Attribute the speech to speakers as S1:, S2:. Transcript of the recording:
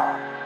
S1: Bye.